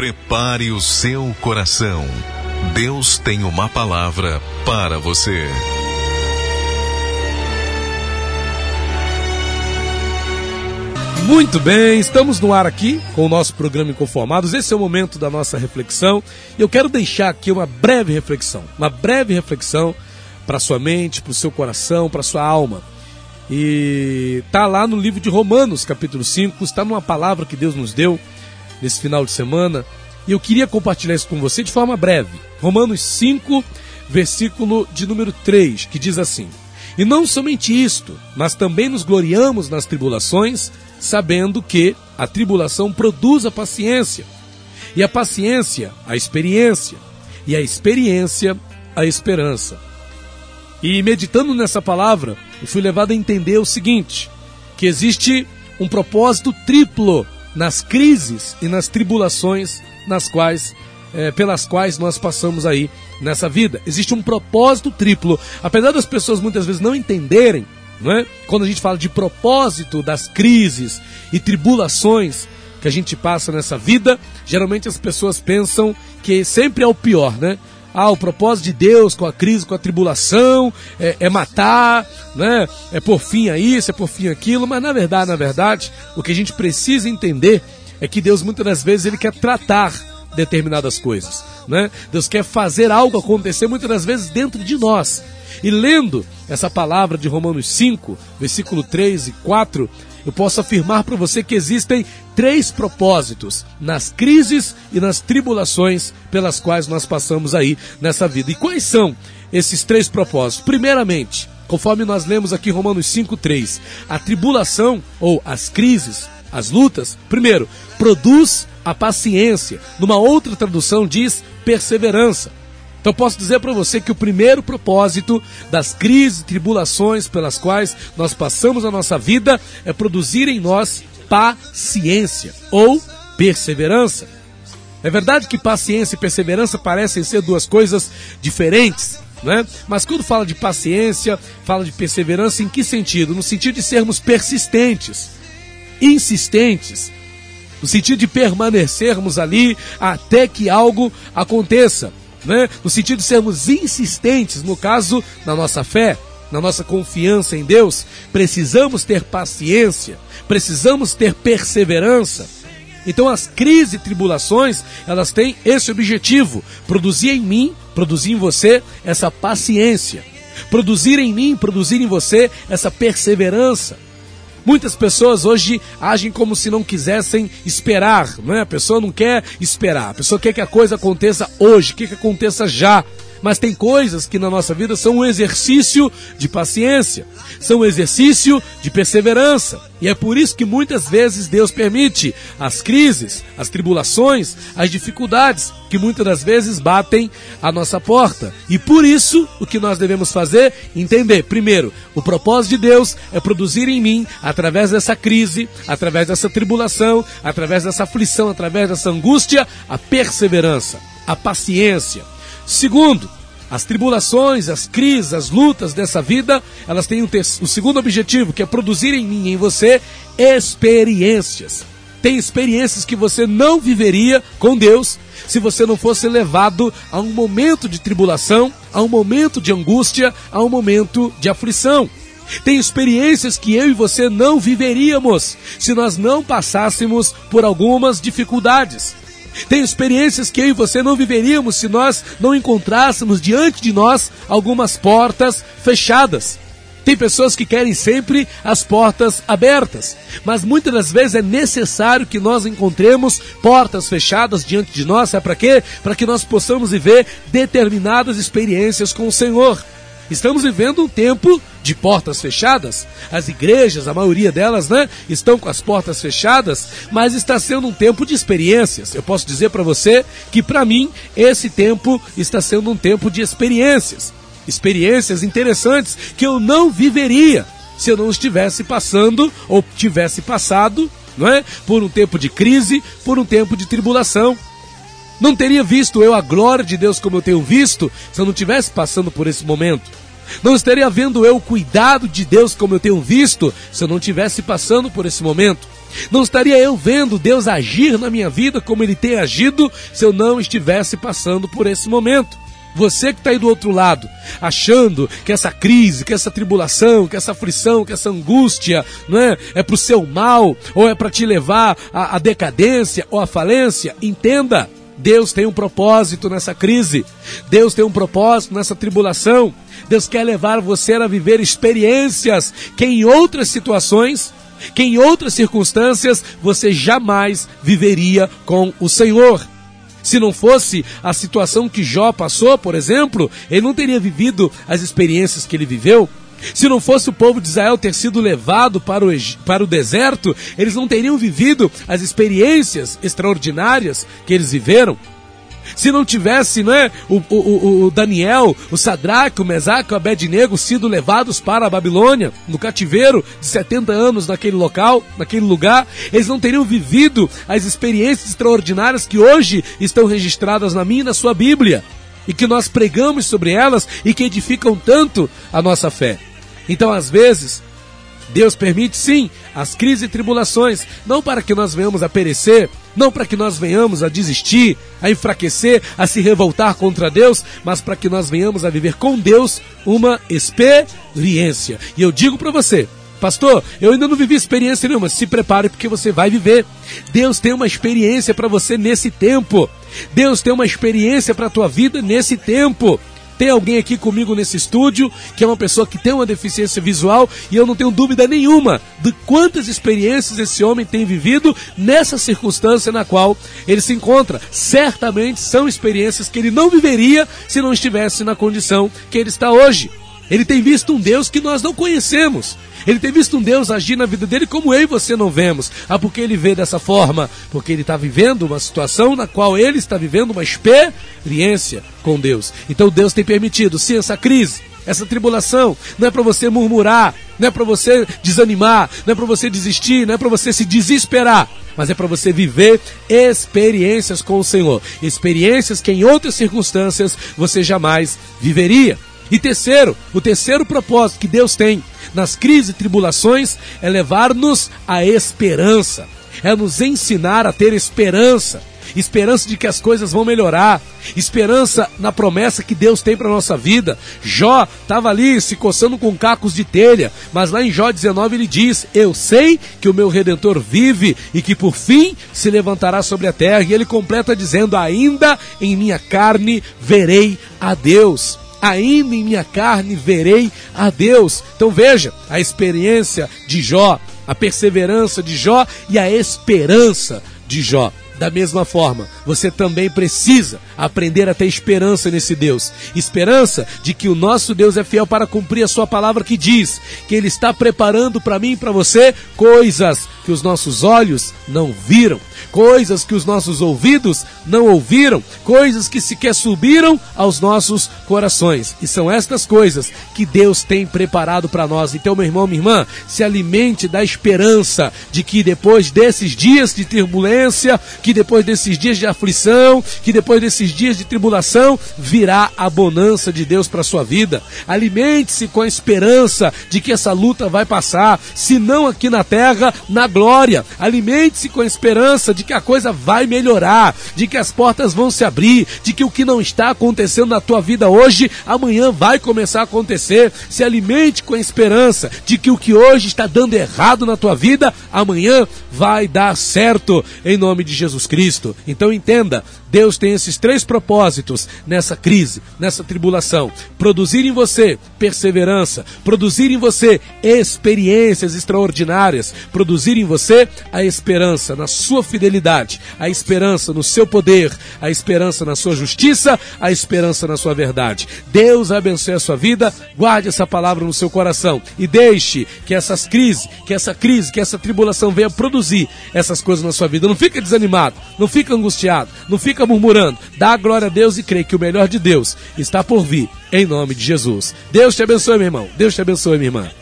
Prepare o seu coração. Deus tem uma palavra para você. Muito bem, estamos no ar aqui com o nosso programa Inconformados. Esse é o momento da nossa reflexão. E eu quero deixar aqui uma breve reflexão, uma breve reflexão para sua mente, para o seu coração, para sua alma. E tá lá no livro de Romanos, capítulo 5, está numa palavra que Deus nos deu nesse final de semana. E eu queria compartilhar isso com você de forma breve. Romanos 5, versículo de número 3, que diz assim: E não somente isto, mas também nos gloriamos nas tribulações, sabendo que a tribulação produz a paciência, e a paciência, a experiência, e a experiência, a esperança. E meditando nessa palavra, eu fui levado a entender o seguinte: que existe um propósito triplo nas crises e nas tribulações nas quais é, pelas quais nós passamos aí nessa vida. Existe um propósito triplo. Apesar das pessoas muitas vezes não entenderem, não é? quando a gente fala de propósito das crises e tribulações que a gente passa nessa vida, geralmente as pessoas pensam que sempre é o pior, né? Ah, o propósito de Deus com a crise, com a tribulação, é, é matar, né? é por fim a isso, é por fim aquilo, mas na verdade, na verdade, o que a gente precisa entender é que Deus muitas das vezes ele quer tratar determinadas coisas, né? Deus quer fazer algo acontecer muitas das vezes dentro de nós. E lendo essa palavra de Romanos 5, versículo 3 e 4, eu posso afirmar para você que existem três propósitos nas crises e nas tribulações pelas quais nós passamos aí nessa vida. E quais são esses três propósitos? Primeiramente, conforme nós lemos aqui Romanos 5:3, a tribulação ou as crises, as lutas, primeiro, produz a paciência. Numa outra tradução diz perseverança. Então posso dizer para você que o primeiro propósito das crises e tribulações pelas quais nós passamos a nossa vida é produzir em nós paciência ou perseverança. É verdade que paciência e perseverança parecem ser duas coisas diferentes, né? Mas quando fala de paciência, fala de perseverança em que sentido? No sentido de sermos persistentes, insistentes, no sentido de permanecermos ali até que algo aconteça né? no sentido de sermos insistentes, no caso, na nossa fé, na nossa confiança em Deus, precisamos ter paciência, precisamos ter perseverança. Então as crises e tribulações, elas têm esse objetivo, produzir em mim, produzir em você essa paciência, produzir em mim, produzir em você essa perseverança. Muitas pessoas hoje agem como se não quisessem esperar, não é? A pessoa não quer esperar, a pessoa quer que a coisa aconteça hoje, quer que aconteça já. Mas tem coisas que na nossa vida são um exercício de paciência, são um exercício de perseverança. E é por isso que muitas vezes Deus permite as crises, as tribulações, as dificuldades que muitas das vezes batem a nossa porta. E por isso, o que nós devemos fazer? Entender, primeiro, o propósito de Deus é produzir em mim, através dessa crise, através dessa tribulação, através dessa aflição, através dessa angústia, a perseverança, a paciência. Segundo, as tribulações, as crises, as lutas dessa vida, elas têm o, o segundo objetivo, que é produzir em mim e em você experiências. Tem experiências que você não viveria com Deus se você não fosse levado a um momento de tribulação, a um momento de angústia, a um momento de aflição. Tem experiências que eu e você não viveríamos se nós não passássemos por algumas dificuldades. Tem experiências que eu e você não viveríamos se nós não encontrássemos diante de nós algumas portas fechadas. Tem pessoas que querem sempre as portas abertas, mas muitas das vezes é necessário que nós encontremos portas fechadas diante de nós. É para quê? Para que nós possamos viver determinadas experiências com o Senhor. Estamos vivendo um tempo de portas fechadas. As igrejas, a maioria delas, né, estão com as portas fechadas, mas está sendo um tempo de experiências. Eu posso dizer para você que para mim esse tempo está sendo um tempo de experiências. Experiências interessantes que eu não viveria se eu não estivesse passando ou tivesse passado, não é? Por um tempo de crise, por um tempo de tribulação. Não teria visto eu a glória de Deus como eu tenho visto se eu não estivesse passando por esse momento. Não estaria vendo eu o cuidado de Deus como eu tenho visto se eu não estivesse passando por esse momento. Não estaria eu vendo Deus agir na minha vida como Ele tem agido se eu não estivesse passando por esse momento. Você que está aí do outro lado, achando que essa crise, que essa tribulação, que essa aflição, que essa angústia, não é, é para o seu mal ou é para te levar à, à decadência ou à falência, entenda. Deus tem um propósito nessa crise. Deus tem um propósito nessa tribulação. Deus quer levar você a viver experiências que em outras situações, que em outras circunstâncias você jamais viveria com o Senhor. Se não fosse a situação que Jó passou, por exemplo, ele não teria vivido as experiências que ele viveu. Se não fosse o povo de Israel ter sido levado para o, para o deserto, eles não teriam vivido as experiências extraordinárias que eles viveram. Se não tivesse né, o, o, o Daniel, o Sadraque, o Mesaque, o Abednego sido levados para a Babilônia, no cativeiro de 70 anos naquele local, naquele lugar, eles não teriam vivido as experiências extraordinárias que hoje estão registradas na minha e na sua Bíblia, e que nós pregamos sobre elas e que edificam tanto a nossa fé. Então, às vezes, Deus permite sim as crises e tribulações, não para que nós venhamos a perecer, não para que nós venhamos a desistir, a enfraquecer, a se revoltar contra Deus, mas para que nós venhamos a viver com Deus uma experiência. E eu digo para você, Pastor, eu ainda não vivi experiência nenhuma. Se prepare porque você vai viver. Deus tem uma experiência para você nesse tempo. Deus tem uma experiência para a tua vida nesse tempo. Tem alguém aqui comigo nesse estúdio que é uma pessoa que tem uma deficiência visual e eu não tenho dúvida nenhuma de quantas experiências esse homem tem vivido nessa circunstância na qual ele se encontra. Certamente são experiências que ele não viveria se não estivesse na condição que ele está hoje. Ele tem visto um Deus que nós não conhecemos. Ele tem visto um Deus agir na vida dele como eu e você não vemos. Ah, porque ele vê dessa forma? Porque ele está vivendo uma situação na qual ele está vivendo uma experiência com Deus. Então Deus tem permitido, sim, essa crise, essa tribulação. Não é para você murmurar, não é para você desanimar, não é para você desistir, não é para você se desesperar mas é para você viver experiências com o Senhor, experiências que em outras circunstâncias você jamais viveria. E terceiro, o terceiro propósito que Deus tem nas crises e tribulações é levar-nos à esperança, é nos ensinar a ter esperança. Esperança de que as coisas vão melhorar, esperança na promessa que Deus tem para nossa vida. Jó estava ali se coçando com cacos de telha, mas lá em Jó 19 ele diz: Eu sei que o meu redentor vive e que por fim se levantará sobre a terra. E ele completa dizendo: Ainda em minha carne verei a Deus ainda em minha carne verei a Deus. Então veja a experiência de Jó, a perseverança de Jó e a esperança de Jó. Da mesma forma, você também precisa aprender a ter esperança nesse Deus. Esperança de que o nosso Deus é fiel para cumprir a sua palavra que diz que ele está preparando para mim e para você coisas que os nossos olhos não viram, coisas que os nossos ouvidos não ouviram, coisas que sequer subiram aos nossos corações. E são estas coisas que Deus tem preparado para nós. Então, meu irmão, minha irmã, se alimente da esperança de que depois desses dias de turbulência, que depois desses dias de aflição, que depois desses dias de tribulação, virá a bonança de Deus para sua vida. Alimente-se com a esperança de que essa luta vai passar, se não aqui na terra, na glória. Alimente-se com a esperança de que a coisa vai melhorar, de que as portas vão se abrir, de que o que não está acontecendo na tua vida hoje, amanhã vai começar a acontecer. Se alimente com a esperança de que o que hoje está dando errado na tua vida, amanhã vai dar certo em nome de Jesus Cristo. Então entenda, Deus tem esses três propósitos nessa crise, nessa tribulação: produzir em você perseverança, produzir em você experiências extraordinárias, produzir em você a esperança na sua fidelidade, a esperança no seu poder, a esperança na sua justiça, a esperança na sua verdade. Deus abençoe a sua vida, guarde essa palavra no seu coração e deixe que essas crises, que essa crise, que essa tribulação venha produzir essas coisas na sua vida. Não fica desanimado, não fica angustiado, não fica murmurando. Dá a glória a Deus e crê que o melhor de Deus está por vir, em nome de Jesus. Deus te abençoe, meu irmão. Deus te abençoe, minha irmã.